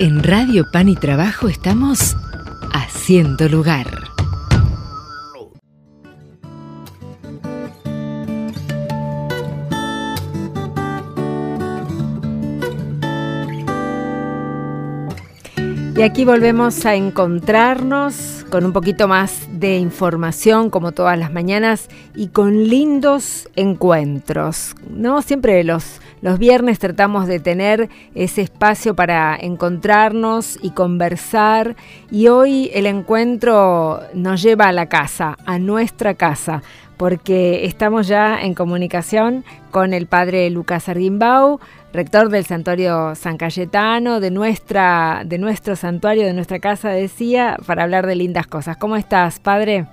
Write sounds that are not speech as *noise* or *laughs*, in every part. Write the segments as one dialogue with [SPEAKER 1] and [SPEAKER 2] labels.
[SPEAKER 1] En Radio Pan y Trabajo estamos haciendo lugar.
[SPEAKER 2] Y aquí volvemos a encontrarnos con un poquito más de información como todas las mañanas y con lindos encuentros. ¿no? Siempre los, los viernes tratamos de tener ese espacio para encontrarnos y conversar y hoy el encuentro nos lleva a la casa, a nuestra casa, porque estamos ya en comunicación con el padre Lucas Arguimbau, rector del santuario San Cayetano, de, nuestra, de nuestro santuario, de nuestra casa, decía, para hablar de lindas cosas. ¿Cómo estás, padre?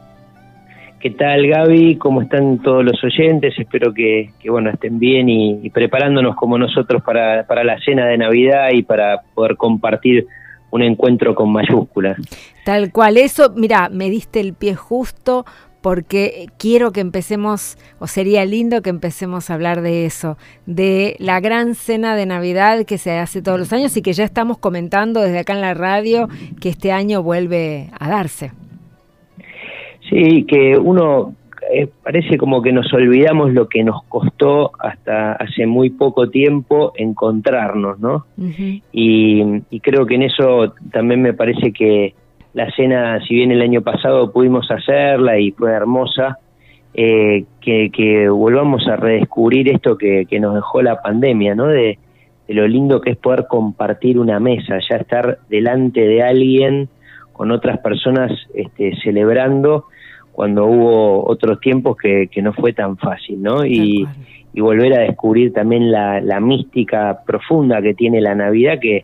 [SPEAKER 3] ¿Qué tal, Gaby? ¿Cómo están todos los oyentes? Espero que, bueno estén bien y, preparándonos como nosotros para, para la cena de Navidad y para poder compartir un encuentro con mayúsculas.
[SPEAKER 2] Tal cual, eso, mira, me diste el pie justo porque quiero que empecemos, o sería lindo que empecemos a hablar de eso, de la gran cena de Navidad que se hace todos los años y que ya estamos comentando desde acá en la radio que este año vuelve a darse.
[SPEAKER 3] Sí, que uno eh, parece como que nos olvidamos lo que nos costó hasta hace muy poco tiempo encontrarnos, ¿no? y creo que en eso también me parece que la cena, si bien el año pasado pudimos hacerla y fue hermosa, eh, que, volvamos a redescubrir esto que, nos dejó la pandemia, ¿no? De, lo lindo que es poder compartir una mesa, ya estar delante de alguien con otras personas este, celebrando cuando hubo otros tiempos que, no fue tan fácil, ¿no? Y, volver a descubrir también la, la mística profunda que tiene la Navidad, que,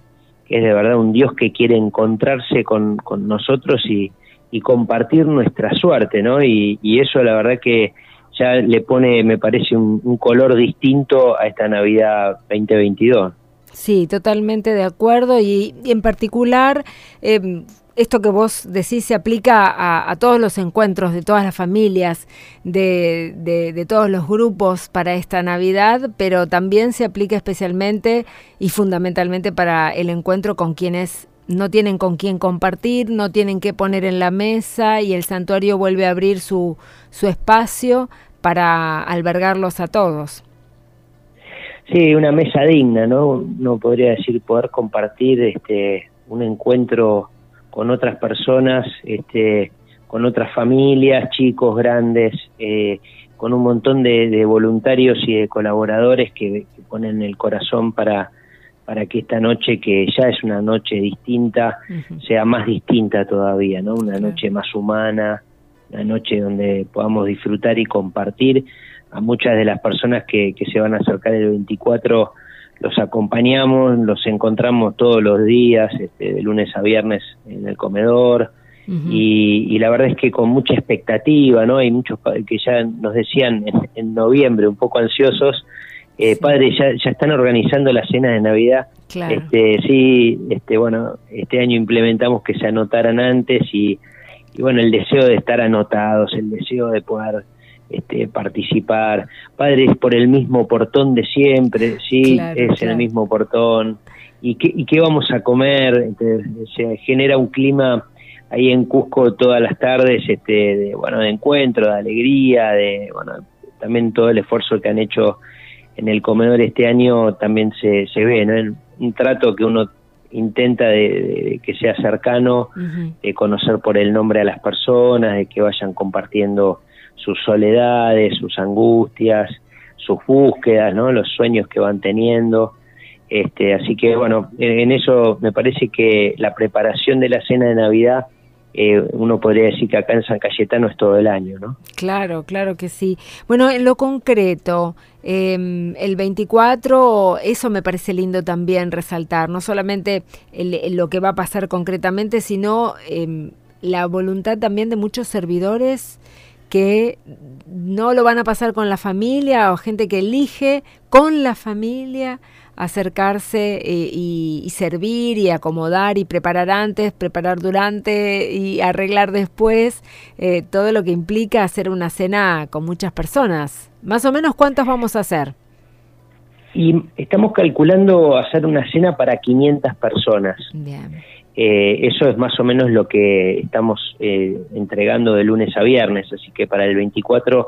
[SPEAKER 3] es de verdad un Dios que quiere encontrarse con, con nosotros y, y, compartir nuestra suerte, ¿no? Y, y, eso la verdad que ya le pone, me parece, un, color distinto a esta Navidad 2022.
[SPEAKER 2] Sí, totalmente de acuerdo y, en particular eh, esto que vos decís se aplica a, todos los encuentros de todas las familias, de, de, todos los grupos para esta Navidad, pero también se aplica especialmente y fundamentalmente para el encuentro con quienes no tienen con quién compartir, no tienen qué poner en la mesa y el santuario vuelve a abrir su, su espacio para albergarlos a todos.
[SPEAKER 3] Sí, una mesa digna, ¿no? No podría decir poder compartir este un encuentro con otras personas, este, con otras familias, chicos, grandes, eh, con un montón de, voluntarios y de colaboradores que, ponen el corazón para, para que esta noche, que ya es una noche distinta, sea más distinta todavía, ¿no? Una noche más humana, una noche donde podamos disfrutar y compartir a muchas de las personas que, que se van a acercar el 24 los acompañamos, los encontramos todos los días, este, de lunes a viernes en el comedor, y, la verdad es que con mucha expectativa, ¿no? Hay muchos que ya nos decían en, noviembre, un poco ansiosos, eh, padres ya, ya están organizando la cena de Navidad. Este, sí, este, bueno, este año implementamos que se anotaran antes y, y bueno, el deseo de estar anotados, el deseo de poder este, participar. Padres por el mismo portón de siempre, sí, es el mismo portón. ¿Y qué, ¿Y qué vamos a comer? se genera un clima ahí en Cusco todas las tardes, este, de, bueno, de encuentro, de alegría, de, bueno, también todo el esfuerzo que han hecho en el comedor este año también se, se ve, ¿no? Un trato que uno intenta de, que sea cercano, de conocer por el nombre a las personas, de que vayan compartiendo sus soledades, sus angustias, sus búsquedas, ¿no? los sueños que van teniendo. Este, así que bueno, en eso me parece que la preparación de la cena de Navidad eh, uno podría decir que acá en San Cayetano es todo el año, ¿no?
[SPEAKER 2] Claro, claro que sí. Bueno, en lo concreto, em, el 24, eso me parece lindo también resaltar, no solamente lo que va a pasar concretamente, sino em, la voluntad también de muchos servidores que no lo van a pasar con la familia o gente que elige con la familia acercarse eh, y, servir y acomodar y preparar antes, preparar durante y arreglar después, eh, todo lo que implica hacer una cena con muchas personas. Más o menos cuántas vamos a hacer.
[SPEAKER 3] Y estamos calculando hacer una cena para 500 personas. Eh, eso es más o menos lo que estamos eh, entregando de lunes a viernes, así que para el 24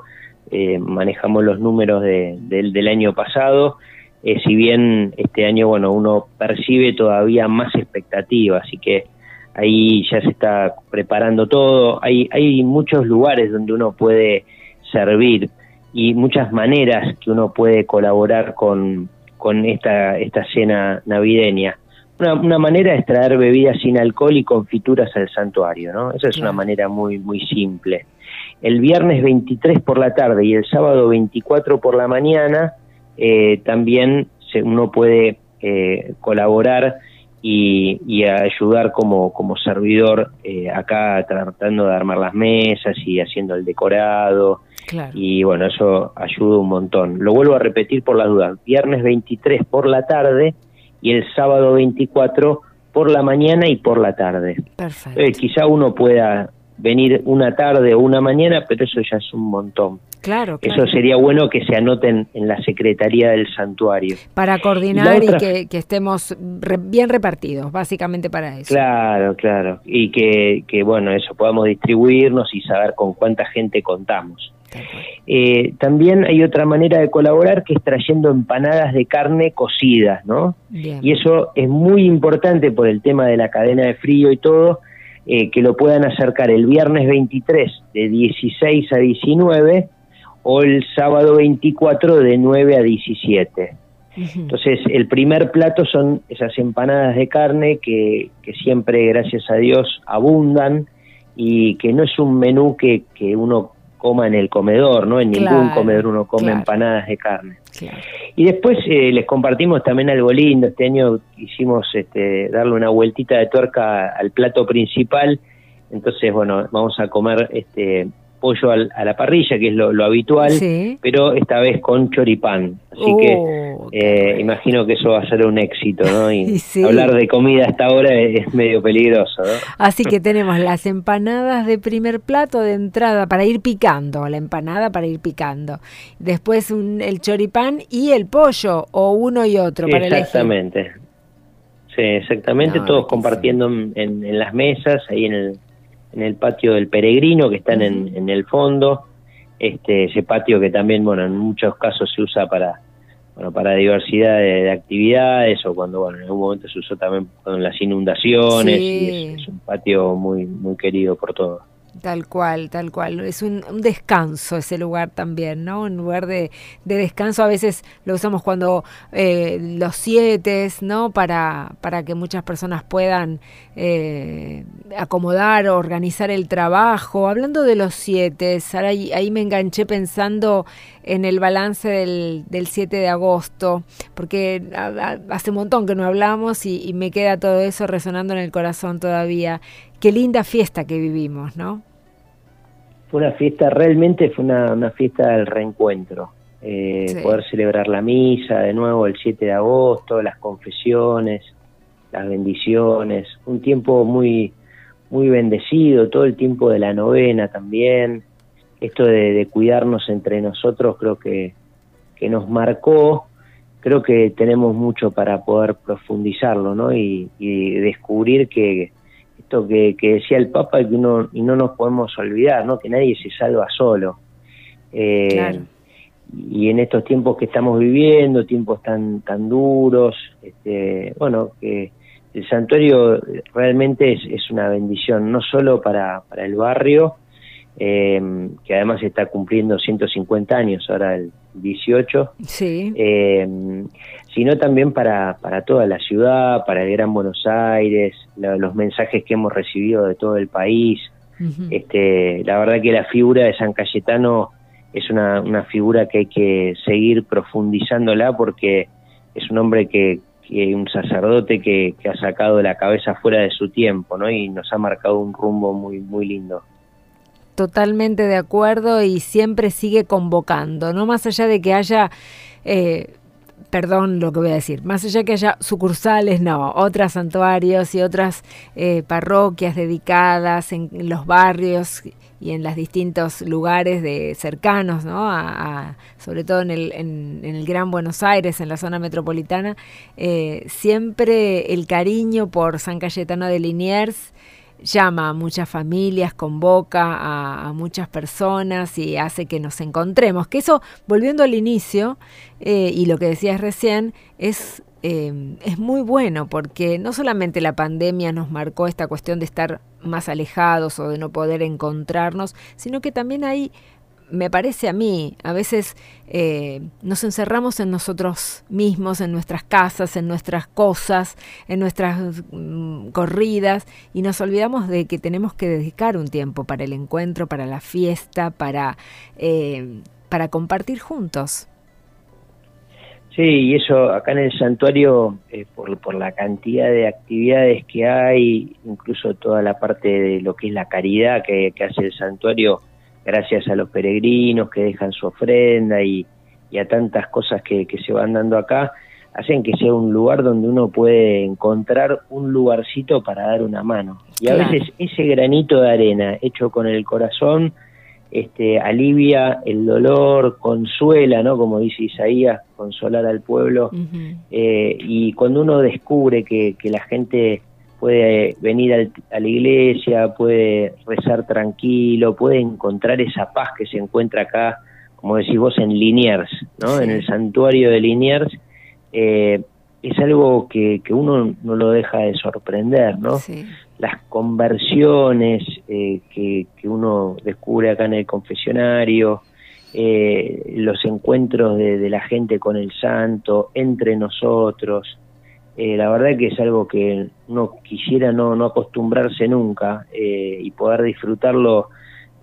[SPEAKER 3] eh, manejamos los números del año pasado. si bien este año, bueno, uno percibe todavía más expectativa, así que ahí ya se está preparando todo. Hay, hay muchos lugares donde uno puede servir y muchas maneras que uno puede colaborar con, con esta, esta cena navideña. Una, una, manera es traer bebidas sin alcohol y confituras al santuario, ¿no? Esa es una manera muy, muy simple. El viernes 23 por la tarde y el sábado 24 por la mañana eh, también se, uno puede eh, colaborar y, y, ayudar como, como servidor eh, acá tratando de armar las mesas y haciendo el decorado, y bueno, eso ayuda un montón. Lo vuelvo a repetir por las dudas. Viernes 23 por la tarde y el sábado 24 por la mañana y por la tarde. Perfecto. Eh, quizá uno pueda venir una tarde o una mañana, pero eso ya es un montón. Claro, Eso sería bueno que se anoten en la Secretaría del Santuario.
[SPEAKER 2] Para coordinar y, que, estemos bien repartidos, básicamente para eso.
[SPEAKER 3] Claro, claro. Y que, que, bueno, eso podamos distribuirnos y saber con cuánta gente contamos. Eh, también hay otra manera de colaborar que es trayendo empanadas de carne cocidas, ¿no? Y eso es muy importante por el tema de la cadena de frío y todo, eh, que lo puedan acercar el viernes 23 de 16 a 19 o el sábado 24 de 9 a 17. Entonces, el primer plato son esas empanadas de carne que, que siempre, gracias a Dios, abundan y que no es un menú que, que uno coma en el comedor, ¿no? En ningún comedor uno come empanadas de carne. Y después eh, les compartimos también algo lindo. Este año quisimos este, darle una vueltita de tuerca al plato principal. Entonces, bueno, vamos a comer este pollo a la parrilla, que es lo, habitual, pero esta vez con choripán. Así que oh, eh, imagino que eso va a ser un éxito, ¿no? *laughs* Y hablar de comida hasta ahora es, medio peligroso, ¿no?
[SPEAKER 2] Así que tenemos las empanadas de primer plato de entrada para ir picando, la empanada para ir picando. Después el choripán y el pollo, o uno y otro para
[SPEAKER 3] Exactamente. Sí, exactamente, todos compartiendo en las mesas, ahí en el en el patio del Peregrino, que están en, en el fondo, este, ese patio que también, bueno, en muchos casos se usa para, bueno, para diversidad de, actividades o cuando, bueno, en algún momento se usó también con las inundaciones y es, un patio muy, muy querido por todos.
[SPEAKER 2] Tal cual, tal cual. Es un, descanso ese lugar también, ¿no? Un lugar de, descanso. A veces lo usamos cuando eh, los siete, ¿no? Para, para que muchas personas puedan eh, acomodar, organizar el trabajo. Hablando de los siete, ahí, ahí me enganché pensando en el balance del, del 7 de agosto, porque hace un montón que no hablamos y me queda todo eso resonando en el corazón todavía qué linda fiesta que vivimos, ¿no?
[SPEAKER 3] Fue una fiesta, realmente fue una, fiesta del reencuentro. Eh, poder celebrar la misa de nuevo el 7 de agosto, las confesiones, las bendiciones, un tiempo muy, muy bendecido, todo el tiempo de la novena también. Esto de, cuidarnos entre nosotros creo que, que nos marcó creo que tenemos mucho para poder profundizarlo, ¿no? y descubrir que, esto que, decía el Papa y que uno, y no nos podemos olvidar, ¿no? que nadie se salva solo. Eh, y en estos tiempos que estamos viviendo, tiempos tan, tan duros, este, bueno, que el santuario realmente es, es una bendición, no solo para, para el barrio, eh, que además está cumpliendo 150 años ahora el 18, sí. eh, sino también para, para toda la ciudad, para el Gran Buenos Aires, los mensajes que hemos recibido de todo el país. este, la verdad que la figura de San Cayetano es una, una figura que hay que seguir profundizándola porque es un hombre que, que un sacerdote que, que, ha sacado la cabeza fuera de su tiempo, ¿no? Y nos ha marcado un rumbo muy, muy lindo.
[SPEAKER 2] Totalmente de acuerdo y siempre sigue convocando, no más allá de que haya, eh, perdón lo que voy a decir, más allá que haya sucursales, no, otros santuarios y otras eh, parroquias dedicadas en, los barrios y en los distintos lugares de cercanos, ¿no? A, sobre todo en el, en, el, Gran Buenos Aires, en la zona metropolitana, eh, siempre el cariño por San Cayetano de Liniers llama a muchas familias, convoca a, muchas personas y hace que nos encontremos. Que eso, volviendo al inicio, eh, y lo que decías recién, es, eh, es muy bueno porque no solamente la pandemia nos marcó esta cuestión de estar más alejados o de no poder encontrarnos, sino que también hay me parece a mí, a veces eh, nos encerramos en nosotros mismos, en nuestras casas, en nuestras cosas, en nuestras mm, corridas y nos olvidamos de que tenemos que dedicar un tiempo para el encuentro, para la fiesta, para, eh, para compartir juntos.
[SPEAKER 3] Sí, y eso acá en el santuario, eh, por, por la cantidad de actividades que hay, incluso toda la parte de lo que es la caridad que, que hace el santuario, gracias a los peregrinos que dejan su ofrenda y, a tantas cosas que, se van dando acá, hacen que sea un lugar donde uno puede encontrar un lugarcito para dar una mano. Y a veces ese granito de arena hecho con el corazón este, alivia el dolor, consuela, ¿no? Como dice Isaías, consolar al pueblo. Eh, y cuando uno descubre que, que la gente puede venir a la iglesia, puede rezar tranquilo, puede encontrar esa paz que se encuentra acá, como decís vos, en Liniers, ¿no? En el santuario de Liniers, eh, es algo que, uno no lo deja de sorprender, ¿no? Las conversiones eh, que, uno descubre acá en el confesionario, eh, los encuentros de, la gente con el santo, entre nosotros, eh, la verdad que es algo que uno quisiera no, no acostumbrarse nunca eh, y poder disfrutarlo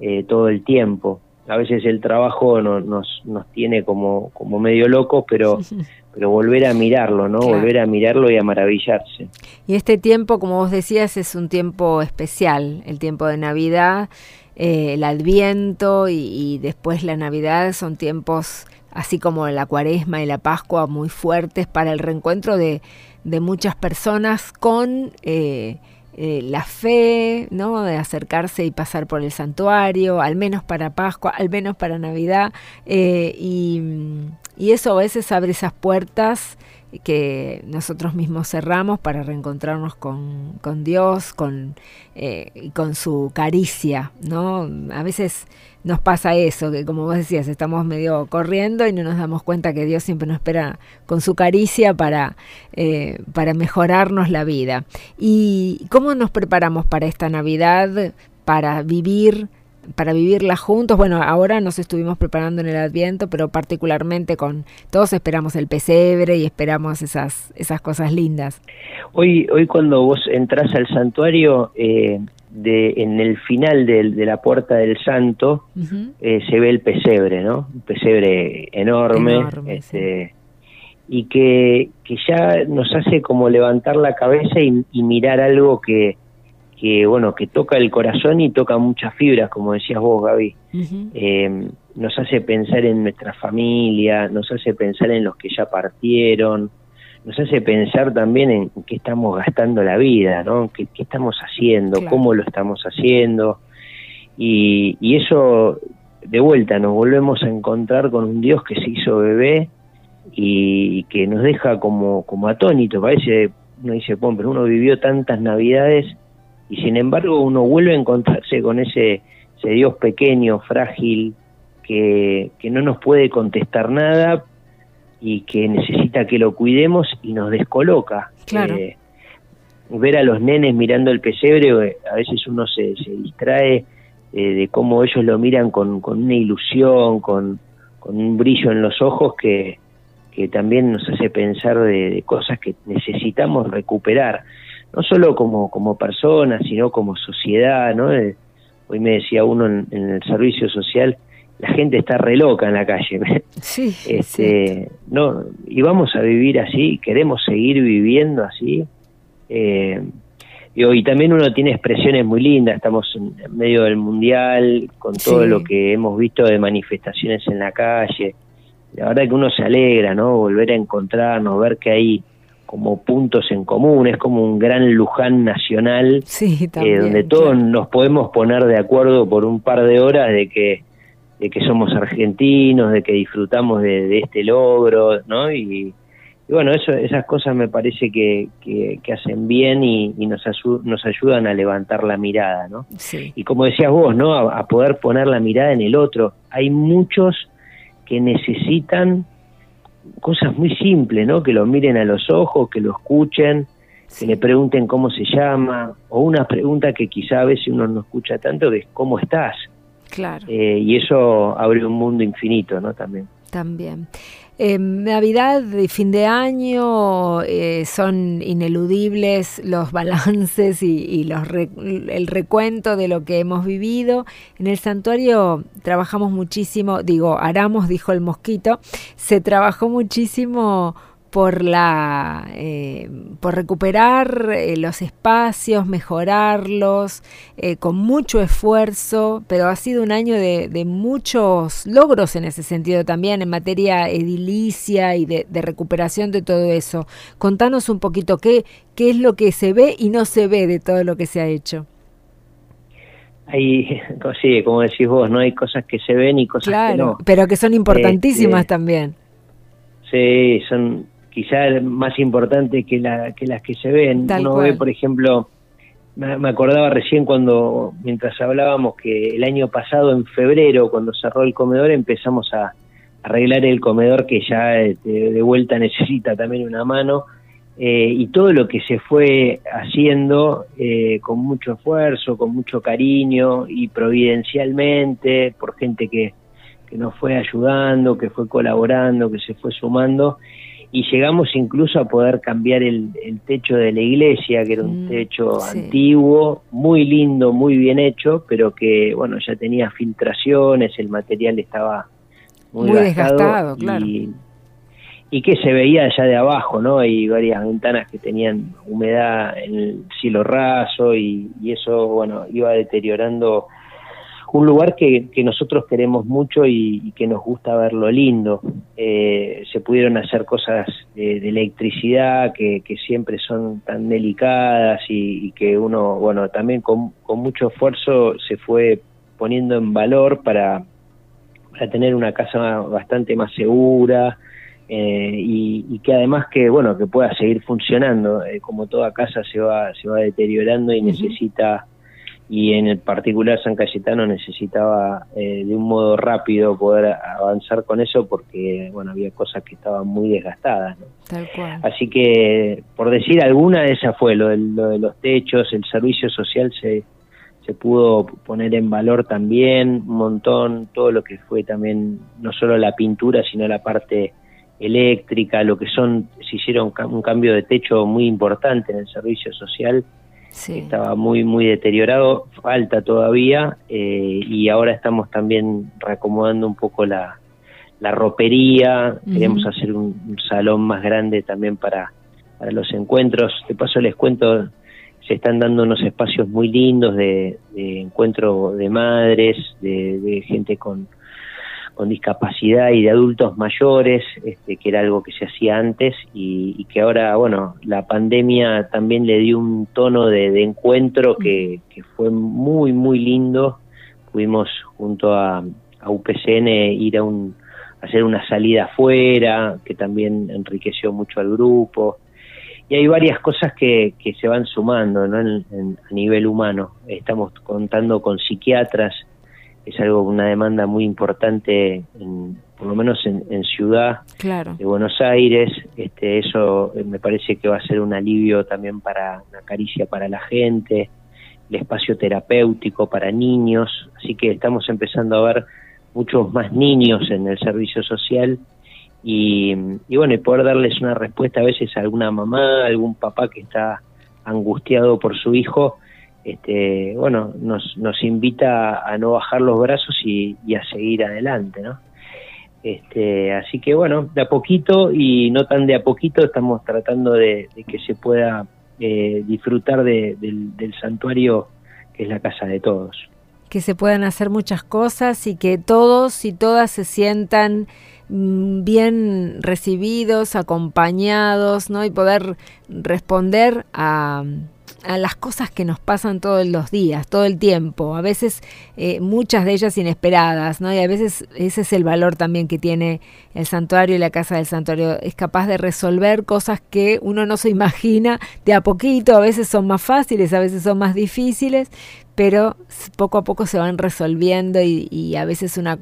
[SPEAKER 3] eh, todo el tiempo. A veces el trabajo nos, nos tiene como, como medio locos, pero, *laughs* pero volver a mirarlo, ¿no? Volver a mirarlo y a maravillarse.
[SPEAKER 2] Y este tiempo, como vos decías, es un tiempo especial, el tiempo de Navidad, el Adviento y, y después la Navidad son tiempos así como la Cuaresma y la Pascua muy fuertes para el reencuentro de de muchas personas con eh, eh, la fe, ¿no? De acercarse y pasar por el santuario, al menos para Pascua, al menos para Navidad, eh, y, y, eso a veces abre esas puertas que nosotros mismos cerramos para reencontrarnos con, con Dios, con, y con su caricia, ¿no? A veces nos pasa eso, que como vos decías, estamos medio corriendo y no nos damos cuenta que Dios siempre nos espera con su caricia para, eh, para mejorarnos la vida. ¿Y cómo nos preparamos para esta Navidad, para vivir? Para vivirla juntos. Bueno, ahora nos estuvimos preparando en el Adviento, pero particularmente con todos esperamos el pesebre y esperamos esas esas cosas lindas.
[SPEAKER 3] Hoy hoy cuando vos entras al santuario eh, de, en el final de, de la puerta del santo eh, se ve el pesebre, ¿no? Un pesebre enorme, este, y que, que ya nos hace como levantar la cabeza y, mirar algo que, que, bueno, que toca el corazón y toca muchas fibras, como decías vos, Gaby. Eh, nos hace pensar en nuestra familia, nos hace pensar en los que ya partieron, nos hace pensar también en qué estamos gastando la vida, ¿no? ¿Qué, estamos haciendo? ¿Cómo lo estamos haciendo? Y, y eso, de vuelta, nos volvemos a encontrar con un Dios que se hizo bebé y que nos deja como, como atónito. Parece, uno dice, bueno, pero uno vivió tantas navidades y sin embargo uno vuelve a encontrarse con ese, ese Dios pequeño, frágil, que, que no nos puede contestar nada, y que necesita que lo cuidemos y nos descoloca.
[SPEAKER 2] Claro. Eh,
[SPEAKER 3] ver a los nenes mirando el pesebre, a veces uno se, se distrae eh, de cómo ellos lo miran con, con una ilusión, con, con, un brillo en los ojos que, que también nos hace pensar de, cosas que necesitamos recuperar, no solo como, como personas, sino como sociedad. ¿no? hoy me decía uno en el servicio social, la gente está re loca en la calle. *laughs*
[SPEAKER 2] Sí,
[SPEAKER 3] este, no, y vamos a vivir así, queremos seguir viviendo así. Eh, y, también uno tiene expresiones muy lindas, estamos en, medio del mundial, con todo lo que hemos visto de manifestaciones en la calle. La verdad que uno se alegra, ¿no? Volver a encontrarnos, ver que hay como puntos en común, es como un gran Luján nacional,
[SPEAKER 2] eh,
[SPEAKER 3] donde todos nos podemos poner de acuerdo por un par de horas de que, de que somos argentinos, de que disfrutamos de, este logro, ¿no? Y, bueno, eso, esas cosas me parece que, que, hacen bien y, nos, nos ayudan a levantar la mirada, ¿no? Y como decías vos, ¿no? a poder poner la mirada en el otro. Hay muchos que necesitan cosas muy simples, ¿no? Que lo miren a los ojos, que lo escuchen, que le pregunten cómo se llama, o una pregunta que quizá a veces uno no escucha tanto, que es ¿cómo estás?
[SPEAKER 2] Claro.
[SPEAKER 3] Eh, y eso abre un mundo infinito, ¿no? También.
[SPEAKER 2] También. Eh, Navidad y fin de año eh, son ineludibles los *laughs* balances y, los el recuento de lo que hemos vivido. En el santuario trabajamos muchísimo, digo, Aramos, dijo el mosquito, se trabajó muchísimo por la eh, por recuperar eh, los espacios, mejorarlos, eh, con mucho esfuerzo, pero ha sido un año de, muchos logros en ese sentido también, en materia edilicia y de, recuperación de todo eso. Contanos un poquito qué, qué es lo que se ve y no se ve de todo lo que se ha hecho.
[SPEAKER 3] Hay, *laughs* sí, como decís vos, no hay cosas que se ven y cosas que no.
[SPEAKER 2] Pero que son importantísimas este, también.
[SPEAKER 3] Sí, son quizás más importantes que, la, que las que se ven. Uno ve, por ejemplo, me, acordaba recién cuando, mientras hablábamos, que el año pasado, en febrero, cuando cerró el comedor, empezamos a, arreglar el comedor que ya este, de vuelta *laughs* necesita también una mano. Eh, y todo lo que se fue haciendo eh, con mucho esfuerzo, con mucho cariño y providencialmente, por gente que, que nos fue ayudando, que fue colaborando, que se fue sumando, y llegamos incluso a poder cambiar el, techo de la iglesia, que era un mm, techo antiguo, muy lindo, muy bien hecho, pero que, bueno, ya tenía filtraciones, el material estaba muy, desgastado, claro. Y, que se veía allá de abajo, ¿no? Hay varias ventanas que tenían humedad en el cielo raso y, y eso, bueno, iba deteriorando un lugar que, que nosotros queremos mucho y, que nos gusta verlo lindo. Eh, se pudieron hacer cosas de, electricidad que, que, siempre son tan delicadas y, que uno, bueno, también con, con, mucho esfuerzo se fue poniendo en valor para, para tener una casa bastante más segura. Eh, y, que además que bueno que pueda seguir funcionando eh, como toda casa se va se va deteriorando y necesita y en el particular San Cayetano necesitaba eh, de un modo rápido poder avanzar con eso porque bueno había cosas que estaban muy desgastadas
[SPEAKER 2] Tal cual.
[SPEAKER 3] así que por decir alguna esa fue lo de, lo de los techos el servicio social se se pudo poner en valor también un montón todo lo que fue también no solo la pintura sino la parte eléctrica lo que son se hicieron un cambio de techo muy importante en el servicio social estaba muy, muy deteriorado, falta todavía, eh, y ahora estamos también reacomodando un poco la, la ropería, queremos hacer un, salón más grande también para, para los encuentros. De paso les cuento, se están dando unos espacios muy lindos de, de encuentro de madres, de gente con, con discapacidad y de adultos mayores, este, que era algo que se hacía antes y, que ahora, bueno, la pandemia también le dio un tono de, encuentro que, fue muy, muy lindo. Pudimos junto a, UPCN ir a, un, hacer una salida afuera, que también enriqueció mucho al grupo. Y hay varias cosas que, que se van sumando ¿no? a nivel humano. Estamos contando con psiquiatras es algo una demanda muy importante por lo menos en, ciudad de Buenos Aires. Este eso eh, me parece que va a ser un alivio también para una caricia para la gente el espacio terapéutico para niños. Así que estamos empezando a ver muchos más niños en el servicio social. Y, y bueno y poder darles una respuesta a veces a alguna mamá algún papá que está angustiado por su hijo este, bueno, nos, nos invita a no bajar los brazos y, a seguir adelante, ¿no? Este, así que bueno, de a poquito y no tan de a poquito estamos tratando de, que se pueda eh, disfrutar del, del santuario que es la casa de todos.
[SPEAKER 2] Que se puedan hacer muchas cosas y que todos y todas se sientan mm, bien recibidos, acompañados, ¿no? Y poder responder a a las cosas que nos pasan todos los días, todo el tiempo, a veces eh, muchas de ellas inesperadas, ¿no? Y a veces ese es el valor también que tiene el santuario y la casa del santuario, es capaz de resolver cosas que uno no se imagina de a poquito, a veces son más fáciles, a veces son más difíciles, pero poco a poco se van resolviendo y, a veces una,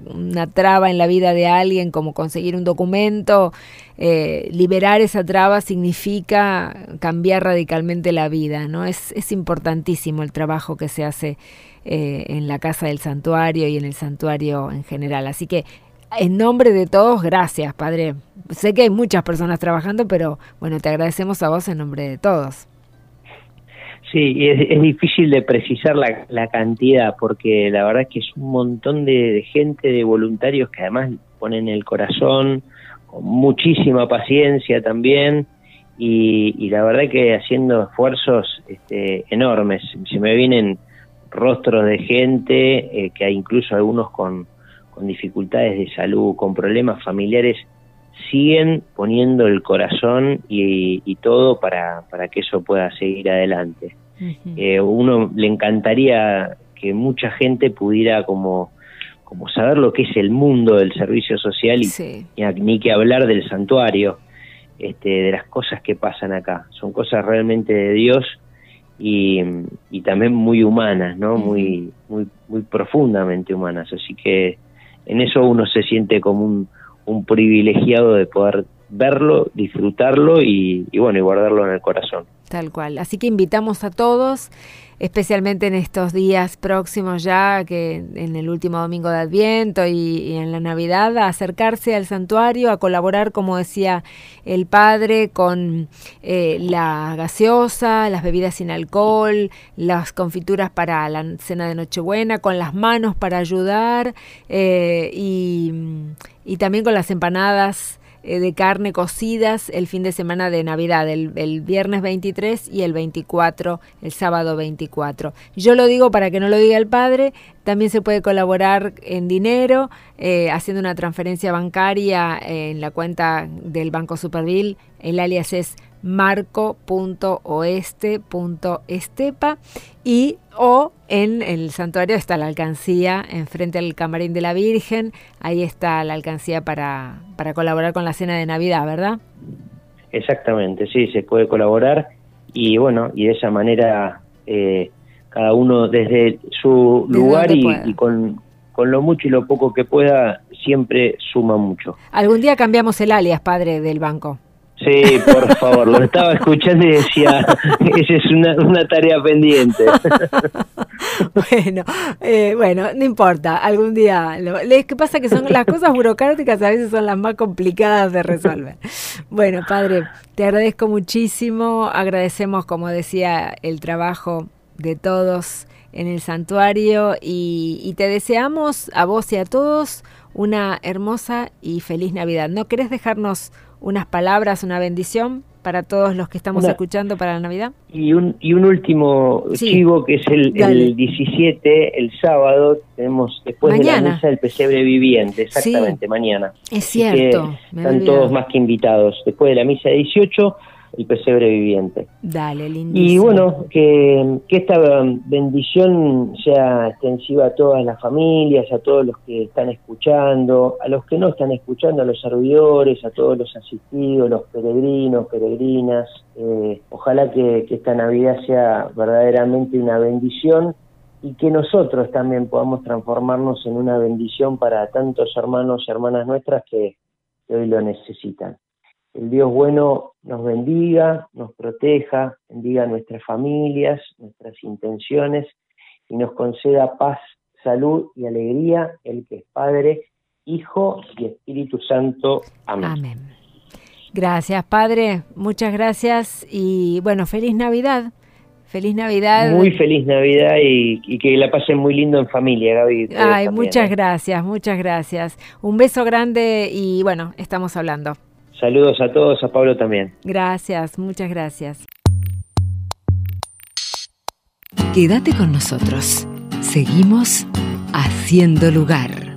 [SPEAKER 2] traba en la vida de alguien, como conseguir un documento, eh, liberar esa traba significa cambiar radicalmente la vida, ¿no? Es, es importantísimo el trabajo que se hace eh, en la casa del santuario y en el santuario en general. Así que en nombre de todos, gracias, Padre. Sé que hay muchas personas trabajando, pero bueno, te agradecemos a vos en nombre de todos.
[SPEAKER 3] Sí, es, es difícil de precisar la, la, cantidad porque la verdad es que es un montón de, gente, de voluntarios que además ponen el corazón, con muchísima paciencia también y, y la verdad que haciendo esfuerzos este, enormes. Se me vienen rostros de gente, eh, que hay incluso algunos con, con dificultades de salud, con problemas familiares siguen poniendo el corazón y, todo para, para, que eso pueda seguir adelante. eh, uno le encantaría que mucha gente pudiera como, como saber lo que es el mundo del servicio social y, ni que hablar del santuario, este, de las cosas que pasan acá. Son cosas realmente de Dios y, y también muy humanas, ¿no? muy, muy, muy profundamente humanas. Así que en eso uno se siente como un un privilegiado de poder verlo, disfrutarlo y, bueno, y guardarlo en el corazón.
[SPEAKER 2] Tal cual. Así que invitamos a todos, especialmente en estos días próximos ya, que en el último domingo de Adviento y, en la Navidad, a acercarse al santuario, a colaborar, como decía el padre, con eh, la gaseosa, las bebidas sin alcohol, las confituras para la cena de Nochebuena, con las manos para ayudar eh, y, también con las empanadas de carne cocidas el fin de semana de Navidad, el, viernes 23 y el 24, el sábado 24. Yo lo digo para que no lo diga el padre, también se puede colaborar en dinero, eh, haciendo una transferencia bancaria en la cuenta del Banco Superville. El alias es marco.oeste.estepa y o en el santuario está la alcancía enfrente al camarín de la Virgen, ahí está la alcancía para, para colaborar con la cena de Navidad, ¿verdad?
[SPEAKER 3] Exactamente, sí, se puede colaborar y bueno, y de esa manera eh, cada uno desde su lugar y, con, con lo mucho y lo poco que pueda siempre suma mucho.
[SPEAKER 2] Algún día cambiamos el alias, padre del banco.
[SPEAKER 3] Sí, por favor, lo estaba escuchando y decía, *laughs* esa es una, tarea pendiente. *laughs*
[SPEAKER 2] bueno, eh, bueno, no importa, algún día. Lo, que pasa que son las cosas burocráticas a veces son las más complicadas de resolver. Bueno, padre, te agradezco muchísimo, agradecemos, como decía, el trabajo de todos en el santuario y, y te deseamos a vos y a todos una hermosa y feliz Navidad. ¿No querés dejarnos unas palabras, una bendición para todos los que estamos escuchando para la Navidad.
[SPEAKER 3] Y un, y un último chivo que es el, el, 17, el sábado, tenemos después de la misa el pesebre viviente, exactamente, mañana.
[SPEAKER 2] Es cierto.
[SPEAKER 3] están todos más que invitados. Después de la misa 18 el pesebre viviente.
[SPEAKER 2] Dale,
[SPEAKER 3] Y bueno, que, que esta bendición sea extensiva a todas las familias, a todos los que están escuchando, a los que no están escuchando, a los servidores, a todos los asistidos, los peregrinos, peregrinas. Eh, ojalá que, que esta Navidad sea verdaderamente una bendición y que nosotros también podamos transformarnos en una bendición para tantos hermanos y hermanas nuestras que hoy lo necesitan el Dios bueno nos bendiga, nos proteja, bendiga nuestras familias, nuestras intenciones y nos conceda paz, salud y alegría, el que es Padre, Hijo y Espíritu Santo. Amén. Amén.
[SPEAKER 2] Gracias, Padre. Muchas gracias y bueno, feliz Navidad. Feliz Navidad.
[SPEAKER 3] Muy feliz Navidad y, que la pasen muy lindo en familia, Gaby.
[SPEAKER 2] Ay, muchas ¿eh? gracias, muchas gracias. Un beso grande y bueno, estamos hablando.
[SPEAKER 3] Saludos a todos, a Pablo también.
[SPEAKER 2] Gracias, muchas gracias.
[SPEAKER 1] Quédate con nosotros. Seguimos haciendo lugar.